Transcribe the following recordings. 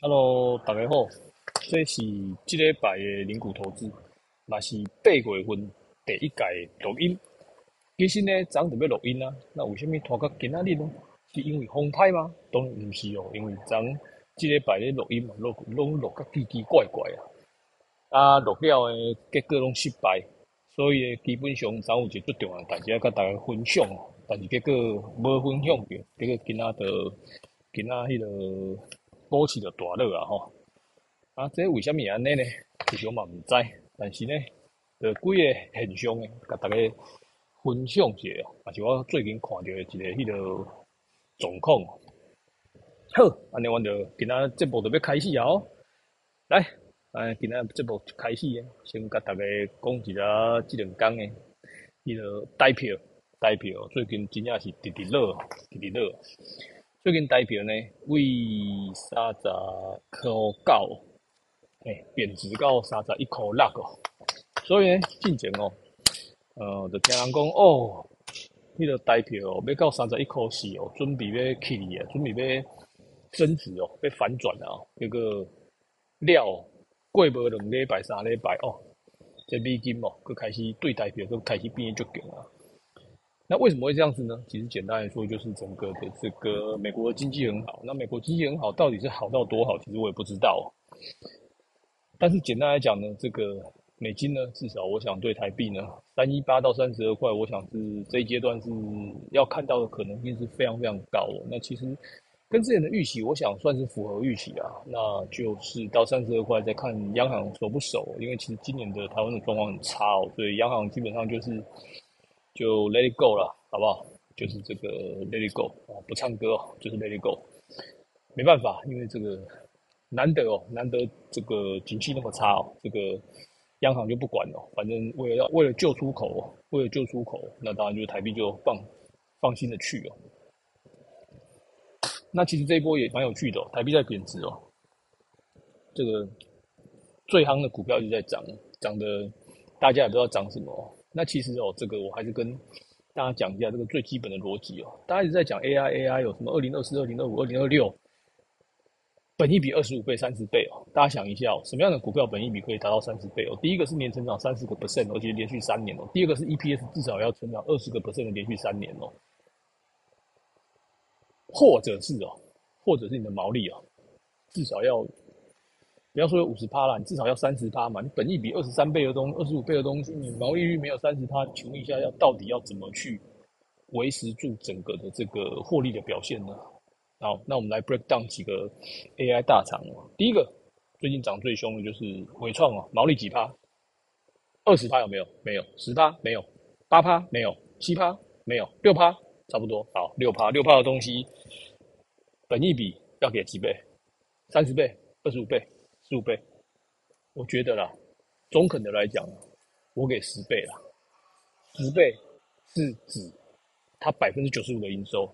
Hello，大家好，这是这礼拜的零股投资，也是八月份第一届录音。其实呢，昨特别录音啊，那为什么拖到今仔日呢？是因为风太吗？当然不是哦，因为昨这礼拜的录音嘛，录拢录个奇奇怪怪啊，啊录了的结果拢失败，所以基本上昨有一个重要代志要甲大家分享，但是结果无分享着，结果今仔就今仔迄个。股市就大落啊吼！啊，这为虾米安尼呢？其实我嘛毋知，但是呢，呃，几个现象呢，甲大家分享一下哦，也是我最近看到的一个迄个状况。好，安尼阮就今仔节目就要开始啊！来，哎，今仔节目开始诶，先甲大家讲一下即两工诶，迄个代票，代票最近真正是直直落，直直落。最近台票呢，为三十块九，嘿，贬值到三十一块六哦。所以呢，进前哦，呃，就听人讲哦，迄个台票要到三十一块四哦，准备要起啊，准备要升值哦，要反转啊。那个料过无两礼拜、三礼拜哦，这美金哦，佮开始对台票佮开始变足强啊。那为什么会这样子呢？其实简单来说，就是整个的这个美国经济很好。那美国经济很好，到底是好到多好？其实我也不知道。但是简单来讲呢，这个美金呢，至少我想对台币呢，三一八到三十二块，我想是这一阶段是要看到的可能性是非常非常高。那其实跟之前的预期，我想算是符合预期啊。那就是到三十二块再看央行守不守，因为其实今年的台湾的状况很差哦，所以央行基本上就是。就 Let it go 了，好不好？就是这个 Let it go 啊，不唱歌哦，就是 Let it go。没办法，因为这个难得哦，难得这个景气那么差哦，这个央行就不管了。反正为了要为了救出口，为了救出口，那当然就是台币就放放心的去哦。那其实这一波也蛮有趣的，台币在贬值哦。这个最夯的股票就在涨，涨的大家也不知道涨什么。那其实哦，这个我还是跟大家讲一下这个最基本的逻辑哦。大家一直在讲 AI，AI 有什么二零二四、二零二五、二零二六，本益比二十五倍、三十倍哦。大家想一下哦，什么样的股票本益比可以达到三十倍哦？第一个是年成长三十个 percent，而且连续三年哦。第二个是 EPS 至少要成长二十个 percent 的连续三年哦。或者是哦，或者是你的毛利哦，至少要。不要说有五十趴啦，你至少要三十趴嘛。你本益比二十三倍的东，二十五倍的东西，你毛利率没有三十趴，请问一下，要到底要怎么去维持住整个的这个获利的表现呢？好，那我们来 break down 几个 AI 大厂哦。第一个，最近涨最凶的就是伟创哦，毛利几趴？二十趴有没有？没有。十趴没有。八趴没有。七趴没有。六趴差不多。好，六趴六趴的东西，本益比要给几倍？三十倍？二十五倍？十五倍，我觉得啦，中肯的来讲，我给十倍啦。十倍是指它百分之九十五的营收，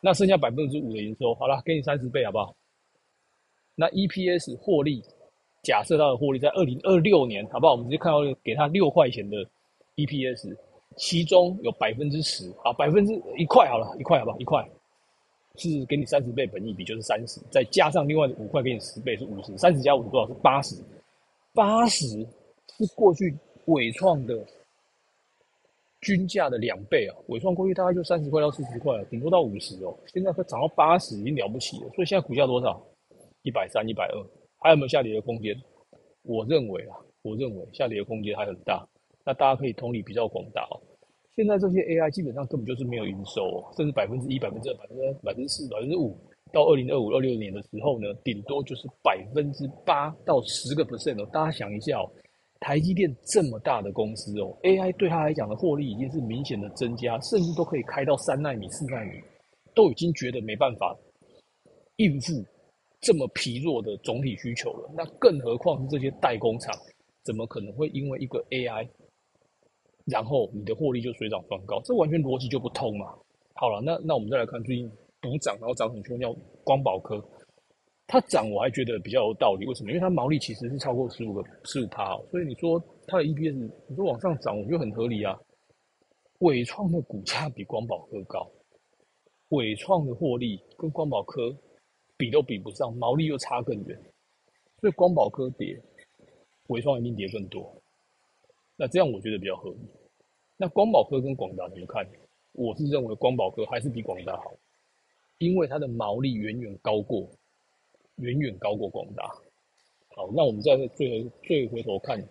那剩下百分之五的营收，好了，给你三十倍好不好？那 EPS 获利，假设它的获利在二零二六年，好不好？我们直接看到给它六块钱的 EPS，其中有百分之十，好，百分之一块好了，一块好不好？一块。是给你三十倍本益比就是三十，再加上另外五块给你十倍是五十，三十加五多少是八十，八十是过去伟创的均价的两倍啊！伟创过去大概就三十块到四十块，顶多到五十哦，现在会涨到八十，已经了不起了。所以现在股价多少？一百三、一百二，还有没有下跌的空间？我认为啊，我认为下跌的空间还很大。那大家可以同理比较广大哦。现在这些 AI 基本上根本就是没有营收，甚至百分之一、百分之二、百分之百分之四、百分之五，到二零二五、二六年的时候呢，顶多就是百分之八到十个 percent 哦。大家想一下哦，台积电这么大的公司哦，AI 对他来讲的获利已经是明显的增加，甚至都可以开到三纳米、四纳米，都已经觉得没办法应付这么疲弱的总体需求了。那更何况是这些代工厂，怎么可能会因为一个 AI？然后你的获利就水涨船高，这完全逻辑就不通嘛。好了，那那我们再来看最近补涨，然后涨很凶，叫光宝科，它涨我还觉得比较有道理。为什么？因为它毛利其实是超过十五个十五趴，所以你说它的 EPS，你说往上涨，我觉得很合理啊。伟创的股价比光宝科高，伟创的获利跟光宝科比都比不上，毛利又差更远，所以光宝科跌，伟创一定跌更多。那这样我觉得比较合理。那光宝科跟广达怎么看？我是认为光宝科还是比广达好，因为它的毛利远远高过，远远高过广达。好，那我们再最最回头看，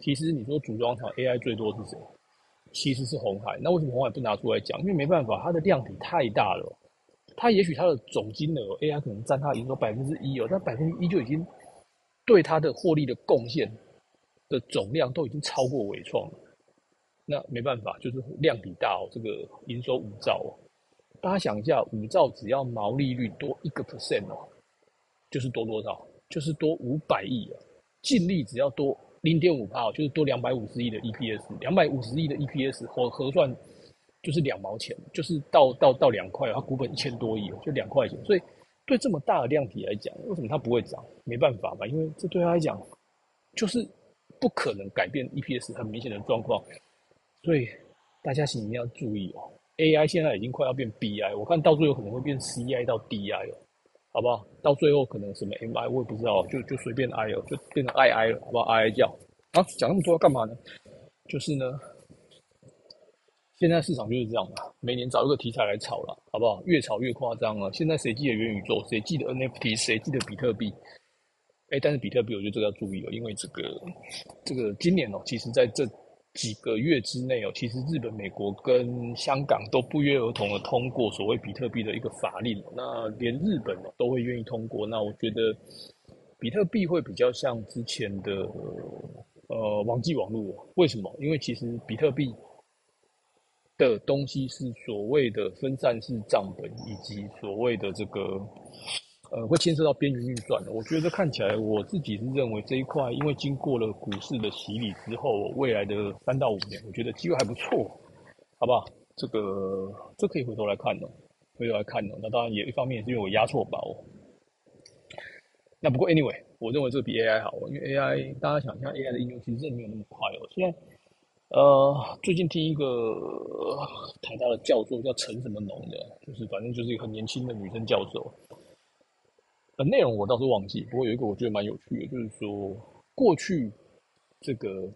其实你说组装厂 AI 最多是谁？其实是红海。那为什么红海不拿出来讲？因为没办法，它的量体太大了。它也许它的总金额 AI 可能占它营收百分之一哦，但百分之一就已经对它的获利的贡献的总量都已经超过伟创了。那没办法，就是量比大哦，这个营收五兆哦。大家想一下，五兆只要毛利率多一个 percent 哦，就是多多少？就是多五百亿啊！净利只要多零点五帕，就是多两百五十亿的 EPS，两百五十亿的 EPS 核核算。就是两毛钱，就是到到到两块，它股本一千多亿，就两块钱。所以对这么大的量体来讲，为什么它不会涨？没办法嘛，因为这对他来讲就是不可能改变 EPS 很明显的状况。所以大家请一定要注意哦，AI 现在已经快要变 BI，我看到最后可能会变 CI 到 DI 哦，好不好？到最后可能什么 MI 我也不知道，就就随便 I 哦，就变成 II 了，好不好？II 叫啊，讲那么多干嘛呢？就是呢。现在市场就是这样嘛，每年找一个题材来炒了，好不好？越炒越夸张了。现在谁记得元宇宙？谁记得 NFT？谁记得比特币？哎，但是比特币，我觉得这个要注意哦，因为这个这个今年哦，其实在这几个月之内哦，其实日本、美国跟香港都不约而同的通过所谓比特币的一个法令。那连日本哦都会愿意通过。那我觉得比特币会比较像之前的呃网际网络。为什么？因为其实比特币。的东西是所谓的分散式账本，以及所谓的这个，呃，会牵涉到边缘运算的。我觉得看起来，我自己是认为这一块，因为经过了股市的洗礼之后，未来的三到五年，我觉得机会还不错，好不好？这个这可以回头来看的，回头来看的。那当然也一方面是因为我压错宝。那不过 anyway，我认为这比 AI 好，因为 AI 大家想象 AI 的应用其实没有那么快哦。现在。呃，最近听一个台大的教授叫陈什么农的，就是反正就是一个很年轻的女生教授。呃，内容我倒是忘记，不过有一个我觉得蛮有趣的，就是说过去这个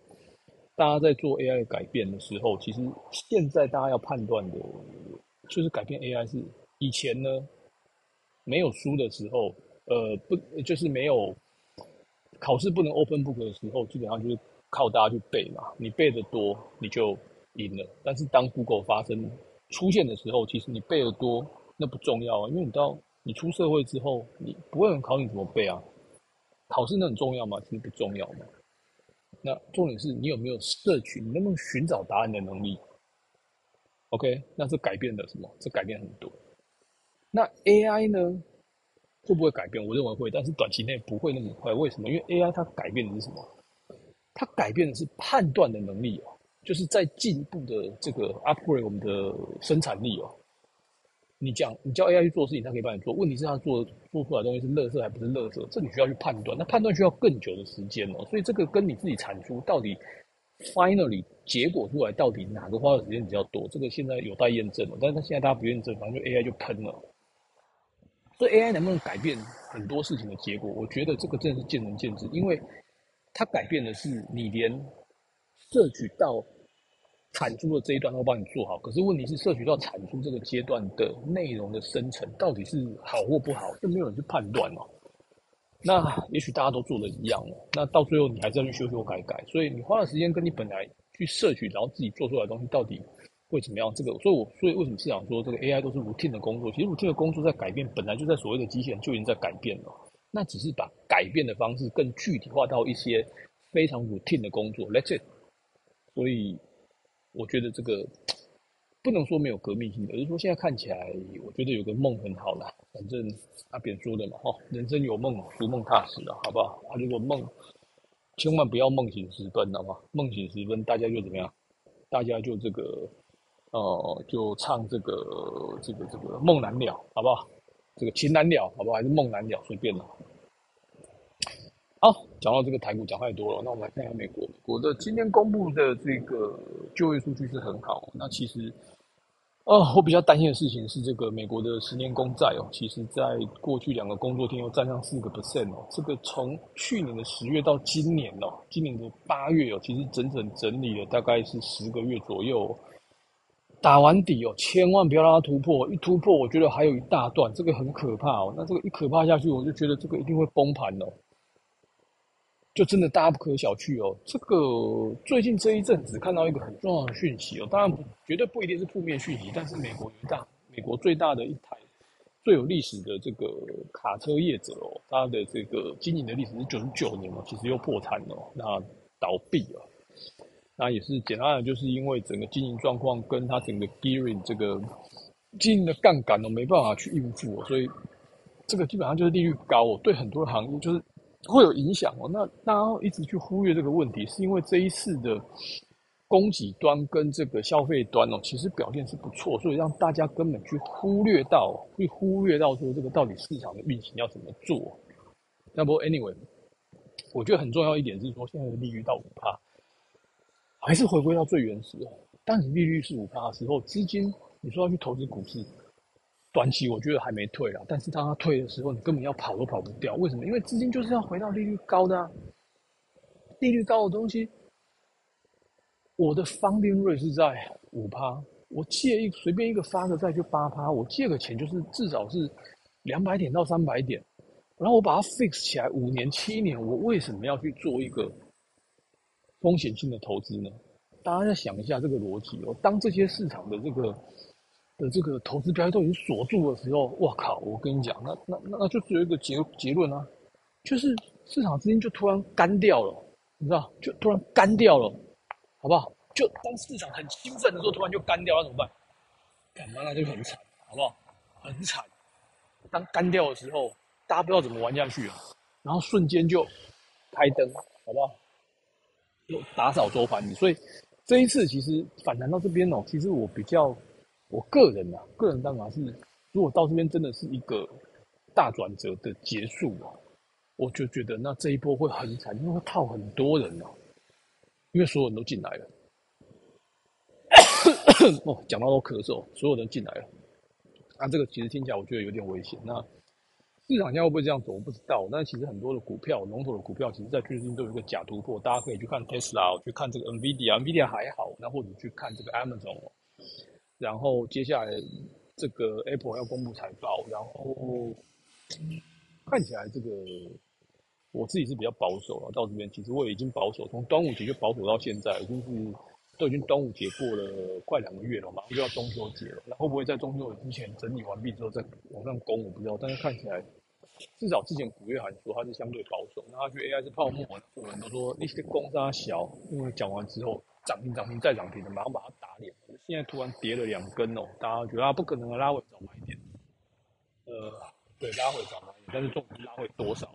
大家在做 AI 改变的时候，其实现在大家要判断的，就是改变 AI 是以前呢没有书的时候，呃，不就是没有考试不能 open book 的时候，基本上就是。靠大家去背嘛，你背的多你就赢了。但是当 Google 发生出现的时候，其实你背的多那不重要啊，因为你到你出社会之后，你不会考你怎么背啊。考试那很重要吗？其实不重要嘛。那重点是你有没有社群，你能不能寻找答案的能力？OK，那这改变的什么？这改变很多。那 AI 呢？会不会改变？我认为会，但是短期内不会那么快。为什么？因为 AI 它改变的是什么？它改变的是判断的能力哦，就是在进一步的这个 upgrade 我们的生产力哦。你讲，你叫 AI 去做事情，它可以帮你做。问题是它做做出来的东西是垃圾还不是垃圾，这你需要去判断。那判断需要更久的时间哦，所以这个跟你自己产出到底 finally 结果出来到底哪个花的时间比较多，这个现在有待验证了。但是它现在大家不验证，反正就 AI 就喷了。所以 AI 能不能改变很多事情的结果？我觉得这个真的是见仁见智，因为。它改变的是你连摄取到产出的这一段都帮你做好，可是问题是摄取到产出这个阶段的内容的生成到底是好或不好，就没有人去判断哦。那也许大家都做的一样哦，那到最后你还是要去修修改改，所以你花的时间跟你本来去摄取，然后自己做出来的东西到底会怎么样？这个，所以我所以为什么市场说这个 AI 都是 routine 的工作？其实 routine 的工作在改变，本来就在所谓的机器人就已经在改变了。那只是把改变的方式更具体化到一些非常 routine 的工作，Let's it。所以我觉得这个不能说没有革命性的，而是说现在看起来，我觉得有个梦很好啦。反正阿扁说的嘛，哈，人生有梦，逐梦踏实了，好不好？啊，如果梦，千万不要梦醒时分，好吗？梦醒时分，大家就怎么样？大家就这个，呃，就唱这个，这个，这个梦难了，好不好？这个情难了，好不好？还是梦难了，随便了。好，讲到这个台股讲太多了，那我们来看一下美国。美国的今天公布的这个就业数据是很好。那其实，哦，我比较担心的事情是这个美国的十年公债哦，其实在过去两个工作天又占上四个 percent 哦。这个从去年的十月到今年哦，今年的八月哦，其实整整整理了大概是十个月左右，打完底哦，千万不要让它突破，一突破我觉得还有一大段，这个很可怕哦。那这个一可怕下去，我就觉得这个一定会崩盘哦。就真的大家不可小觑哦。这个最近这一阵子看到一个很重要的讯息哦，当然不绝对不一定是负面讯息，但是美国一大美国最大的一台最有历史的这个卡车业者哦，它的这个经营的历史是九十九年哦，其实又破产了，那倒闭了。那也是简单的，就是因为整个经营状况跟它整个 gearing 这个经营的杠杆哦没办法去应付哦，所以这个基本上就是利率高哦，对很多行业就是。会有影响哦。那大家一直去忽略这个问题，是因为这一次的供给端跟这个消费端哦，其实表现是不错，所以让大家根本去忽略到，会忽略到说这个到底市场的运行要怎么做。那不，anyway，我觉得很重要一点是说，现在的利率到五趴，还是回归到最原始的。当你利率是五趴的时候，资金你说要去投资股市。短期我觉得还没退啊，但是当它退的时候，你根本要跑都跑不掉。为什么？因为资金就是要回到利率高的啊，利率高的东西，我的 funding rate 是在五趴，我借一随便一个发个债就八趴，我借个钱就是至少是两百点到三百点，然后我把它 fix 起来五年七年，我为什么要去做一个风险性的投资呢？大家要想一下这个逻辑哦。当这些市场的这个。的这个投资标的都已经锁住的时候，我靠！我跟你讲，那那那就是有一个结结论啊，就是市场资金就突然干掉了，你知道？就突然干掉了，好不好？就当市场很兴奋的时候，突然就干掉，那怎么办？干嘛？那就很惨，好不好？很惨。当干掉的时候，大家不知道怎么玩下去啊，然后瞬间就开灯，好不好？就打扫周盘。所以这一次其实反弹到这边哦，其实我比较。我个人呐，个人当然是，如果到这边真的是一个大转折的结束啊，我就觉得那这一波会很惨，因为会套很多人啊，因为所有人都进来了。哦，讲到都咳嗽，所有人进来了，那这个其实听起来我觉得有点危险。那市场现在会不会这样走，我不知道。但其实很多的股票，龙头的股票，其实在最近都有一个假突破，大家可以去看 Tesla，去看这个 Nvidia，Nvidia 还好，那或者去看这个 Amazon。然后接下来这个 Apple 要公布财报，然后看起来这个我自己是比较保守了。到这边其实我已经保守，从端午节就保守到现在，已经是都已经端午节过了快两个月了，马上就要中秋节了。那会不会在中秋节之前整理完毕之后再往上攻？我不知道。但是看起来至少之前古月涵说他是相对保守，那他觉得 AI 是泡沫，有人都说那些公差小，因为讲完之后。涨停涨停再涨停的，马上把它打脸。现在突然跌了两根哦，大家觉得啊不可能拉回早买点。呃，对，拉回早买点，但是重点拉回多少？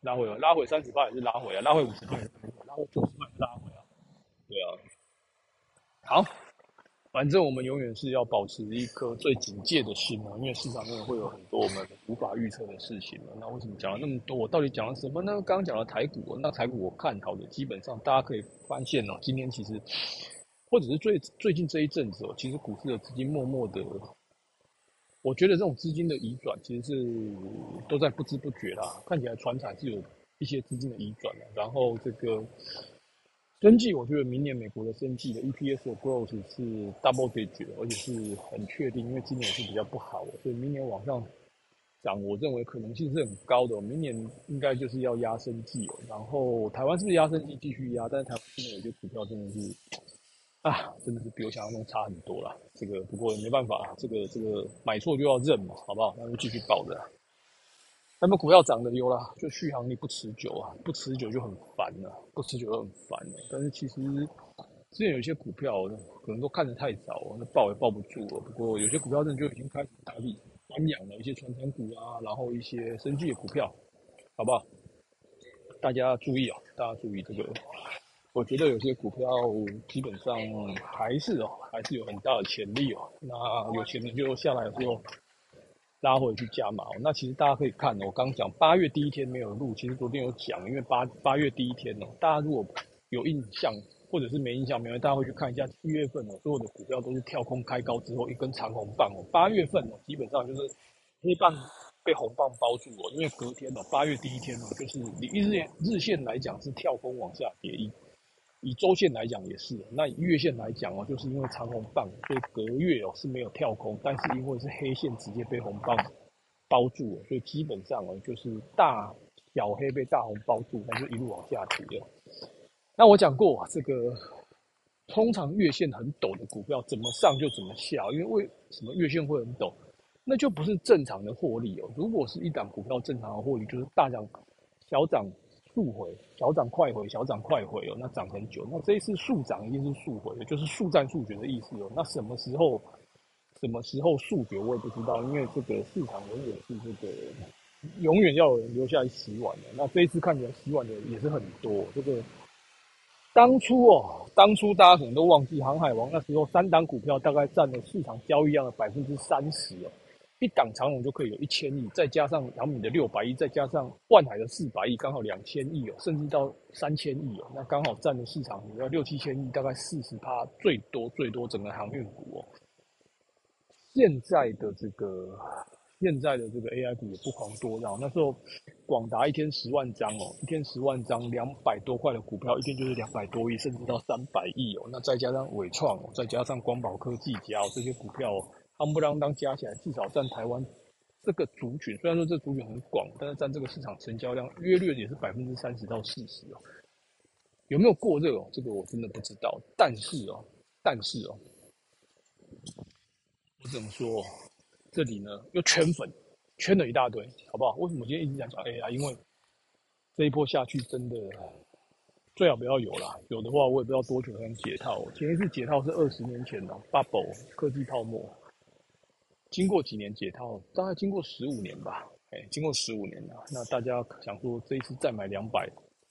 拉回拉回三十八也是拉回啊，拉回五十八也是拉回九十八也是拉回啊。对啊，好。反正我们永远是要保持一颗最警戒的心啊，因为市场中会有很多我们无法预测的事情那为什么讲了那么多？我到底讲了什么呢？刚刚讲了台股，那台股我看好的，基本上大家可以发现哦，今天其实或者是最最近这一阵子哦，其实股市的资金默默的，我觉得这种资金的移转其实是都在不知不觉啦。看起来船产是有一些资金的移转的，然后这个。生计，我觉得明年美国的生计的 EPS 的 growth 是 double digit，而且是很确定，因为今年是比较不好，所以明年往上涨，我认为可能性是很高的。明年应该就是要压生计，然后台湾是不是压生计继续压？但是台湾现在有些股票真的是啊，真的是比我想象中差很多了。这个不过没办法，这个这个买错就要认嘛，好不好？那就继续抱着。那么股票涨的有啦，就续航力不持久啊，不持久就很烦了，不持久就很烦了。但是其实之前有些股票可能都看得太早，那抱也抱不住了。不过有些股票真的就已经开始打底翻养了，一些传承股啊，然后一些生技的股票，好不好？大家注意啊，大家注意这个。我觉得有些股票基本上还是哦，还是有很大的潜力哦。那有钱人就下来的时候。拉回去加码，那其实大家可以看哦，我刚讲八月第一天没有录，其实昨天有讲，因为八八月第一天哦，大家如果有印象，或者是没印象，没有大家会去看一下七月份哦，所有的股票都是跳空开高之后一根长红棒哦。八月份哦，基本上就是黑棒被红棒包住哦，因为隔天哦，八月第一天哦，就是以日日线来讲是跳空往下跌，一以周线来讲也是。那以月线来讲哦，就是因为长红棒，所以隔月哦是没有跳空，但是因为是黑线直接被红棒包住了，所以基本上哦就是大小黑被大红包住，那就一路往下跌了。那我讲过啊，这个通常月线很陡的股票怎么上就怎么下，因为为什么月线会很陡？那就不是正常的获利哦。如果是一档股票正常的获利，就是大涨、小涨、速回、小涨快回、小涨快回哦，那涨很久。那这一次速涨一定是速回的，就是速战速决的意思哦。那什么时候、什么时候速决我也不知道，因为这个市场永远是这个永远要有人留下来洗碗的。那这一次看起来洗碗的也是很多，这个。当初哦，当初大家可能都忘记，航海王那时候三档股票大概占了市场交易量的百分之三十哦，一档长龙就可以有一千亿，再加上杨米的六百亿，再加上万海的四百亿，刚好两千亿哦，甚至到三千亿哦，那刚好占的市场要六七千亿，大概四十趴，最多最多整个航运股哦，现在的这个。现在的这个 AI 股也不遑多让，那时候广达一天十万张哦，一天十万张，两百多块的股票，一天就是两百多亿，甚至到三百亿哦。那再加上伟创，再加上光宝科技、加这些股票，夯不啷当加起来，至少占台湾这个族群，虽然说这族群很广，但是占这个市场成交量约略也是百分之三十到四十哦。有没有过热哦？这个我真的不知道。但是哦，但是哦，我只能说？这里呢又圈粉，圈了一大堆，好不好？为什么今天一直讲讲 AI？因为这一波下去真的最好不要有啦，有的话我也不知道多久才能解套。前一次解套是二十年前的 bubble 科技泡沫，经过几年解套，大概经过十五年吧，哎，经过十五年了。那大家想说这一次再买两百，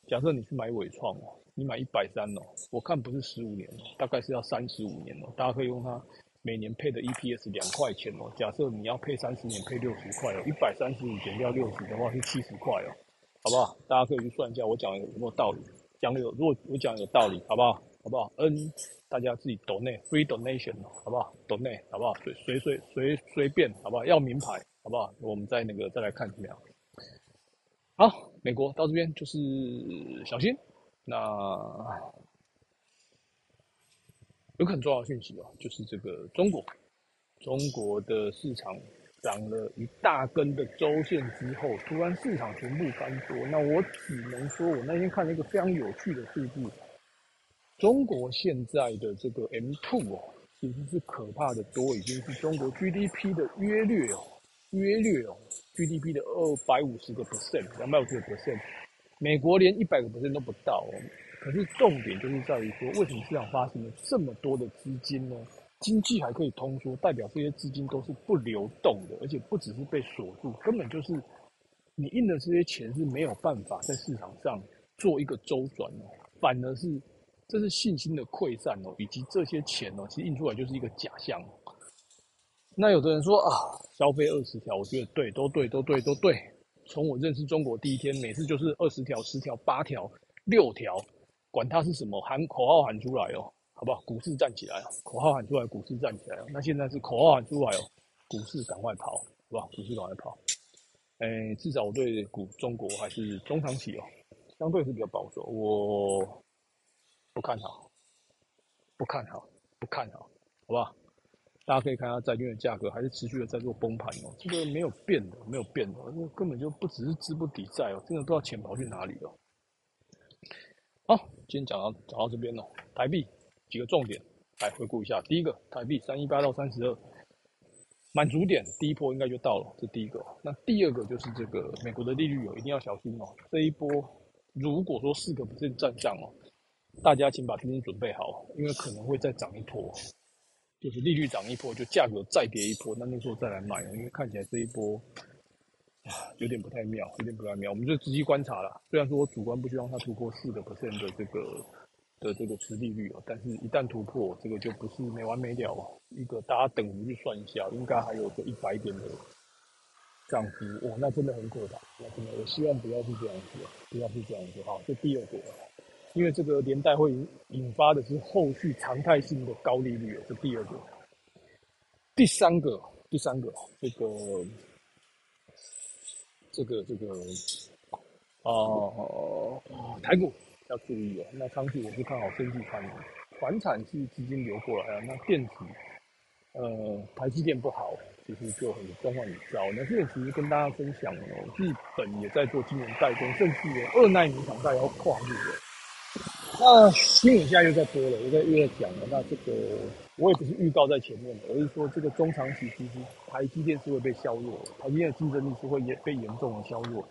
假设你去买伟创哦，你买一百三哦，我看不是十五年，大概是要三十五年哦，大家可以用它。每年配的 EPS 两块钱哦，假设你要配三十年，配六十块哦，一百三十五减掉六十的话是七十块哦，好不好？大家可以去算一下，我讲的有没有道理？讲的有，如果我讲有道理，好不好？好不好？N，大家自己 donate，free donation，好不好？donate，好不好？随随随随随便，好不好？要名牌，好不好？我们再那个再来看怎么样？好，美国到这边就是小心，那。有很重要的讯息哦，就是这个中国，中国的市场涨了一大根的周线之后，突然市场全部翻多。那我只能说，我那天看了一个非常有趣的数字，中国现在的这个 M two 哦，其实是可怕的多，已经是中国 GDP 的约略哦，约略哦，GDP 的二百五十个 percent，两百五十个 percent，美国连一百个 percent 都不到哦。可是重点就是在于说，为什么市场发生了这么多的资金呢？经济还可以通缩，代表这些资金都是不流动的，而且不只是被锁住，根本就是你印的这些钱是没有办法在市场上做一个周转哦，反而是这是信心的溃散哦，以及这些钱哦，其实印出来就是一个假象。那有的人说啊，消费二十条，我觉得对，都对，都对，都对。从我认识中国第一天，每次就是二十条、十条、八条、六条。管它是什么，喊口号喊出来哦，好不好？股市站起来哦口号喊出来，股市站起来哦。那现在是口号喊出来哦，股市赶快跑，好不好？股市赶快跑。哎，至少我对股中国还是中长期哦，相对是比较保守，我不看好，不看好，不看好，好不好？大家可以看下债券的价格还是持续的在做崩盘哦，这个没有变的，没有变的，这根本就不只是资不抵债哦，真的不知道钱跑去哪里了。好，今天讲到讲到这边哦。台币几个重点来回顾一下。第一个，台币三一八到三十二，满足点第一波应该就到了，这第一个。那第二个就是这个美国的利率哦，一定要小心哦。这一波如果说四个不是站上哦，大家请把资金准备好，因为可能会再涨一波，就是利率涨一波，就价格再跌一波，那那时候再来买哦，因为看起来这一波啊。有点不太妙，有点不太妙，我们就仔细观察了。虽然说我主观不希望它突破四个 percent 的这个的这个持利率哦，但是一旦突破，这个就不是没完没了哦。一个大家等于去算一下，应该还有个一百点的涨幅哇，那真的很可怕。那真的，我希望不要是这样子，不要是这样子哈。这第二个，因为这个连带会引发的是后续常态性的高利率，这第二个。第三个，第三个，这个，这个，这个，哦，台股要注意哦。那长期我是看好升绩产业，船产是资金流过来啊，那电子，呃，台积电不好，其实就很状况很糟。那这个其实跟大家分享哦，日本也在做晶圆代工，甚至有二纳米厂在要跨入的。那新闻现在又在播了，又在又在讲了。那这个我也不是预告在前面的，而是说这个中长期其实台积电是会被削弱，台积电的竞争力是会严被严重的削弱。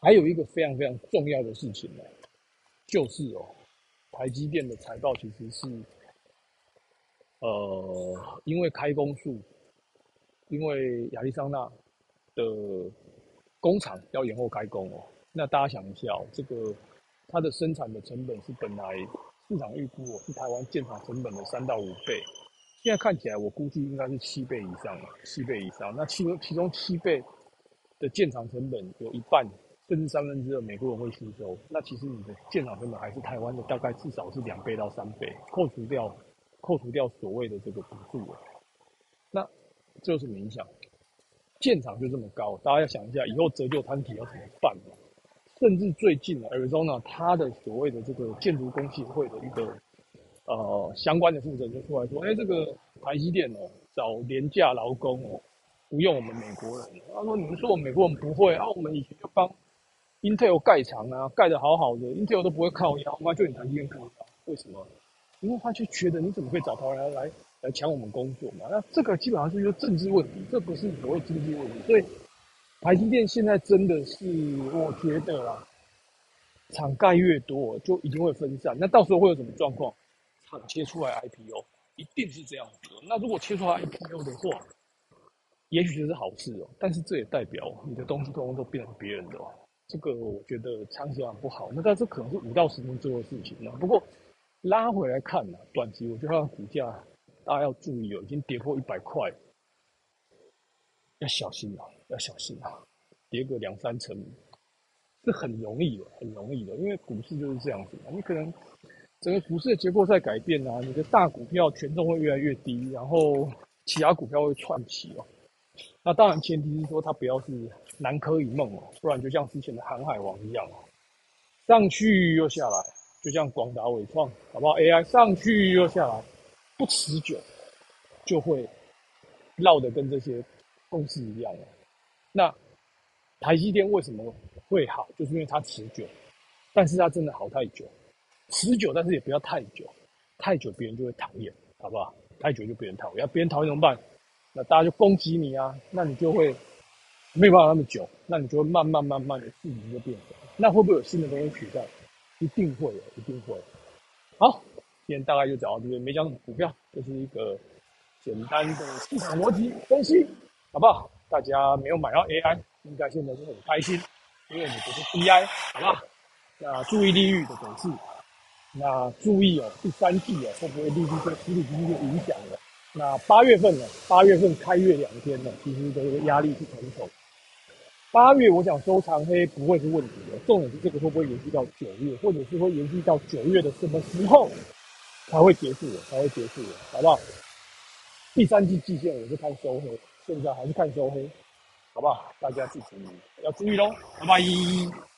还有一个非常非常重要的事情呢，就是哦，台积电的财报其实是，呃，因为开工数，因为亚利桑那的工厂要延后开工哦。那大家想一下哦，这个。它的生产的成本是本来市场预估是台湾建厂成本的三到五倍，现在看起来我估计应该是七倍以上了，七倍以上。那其中其中七倍的建厂成本有一半甚至三分之二美国人会吸收，那其实你的建厂成本还是台湾的大概至少是两倍到三倍，扣除掉扣除掉所谓的这个补助，那这有什么影响？建厂就这么高，大家要想一下，以后折旧摊体要怎么办？甚至最近的 Arizona，它的所谓的这个建筑工协会的一个呃相关的负责人就出来说：“哎，这个台积电哦，找廉价劳工哦，不用我们美国人。”他说：“你们说我们美国人不会啊？我们以前就帮 Intel 盖厂啊，盖的好好的，Intel 都不会靠腰，那就你台积电靠腰，为什么？因为他就觉得你怎么会找台湾来来抢我们工作嘛？那这个基本上是一个政治问题，这不是所谓经济问题，所以。”台积电现在真的是，我觉得啦，厂盖越多，就一定会分散。那到时候会有什么状况？厂切出来 IPO，一定是这样子。那如果切出来 IPO 的话，也许就是好事哦。但是这也代表你的东西通通都变成别人的哦。这个我觉得长期很不好。那但是可能是五到十年之后的事情了。不过拉回来看呢，短期我觉得它的股价大家要注意哦，已经跌破一百块，要小心了。要小心啊，跌个两三成是很容易的，很容易的，因为股市就是这样子嘛。你可能整个股市的结构在改变啊，你的大股票权重会越来越低，然后其他股票会串起哦。那当然前提是说它不要是南柯一梦哦，不然就像之前的航海王一样哦，上去又下来，就像广达伟创好不好？AI 上去又下来，不持久，就会绕的跟这些公司一样了。那台积电为什么会好？就是因为它持久，但是它真的好太久，持久但是也不要太久，太久别人就会讨厌，好不好？太久就别人讨厌，要别人讨厌怎么办？那大家就攻击你啊，那你就会没有办法那么久，那你就会慢慢慢慢的市值就变小，那会不会有新的东西取代？一定会有，一定会。好，今天大概就讲到这边，没讲什么股票，这是一个简单的市场逻辑分析，好不好？大家没有买到 AI，应该现在是很开心，因为你不是 BI，好吧？那注意利率的走势，那注意哦，第三季哦会不会利率对实体经济影响了？那八月份呢？八月份开月两天呢，其实这个压力是重重。八月我想收长黑不会是问题的，重点是这个会不会延续到九月，或者是会延续到九月的什么时候才会结束？才会结束，好不好？第三季季线我是看收黑。现在还是看收黑，好不好？大家自己要注意喽，拜拜。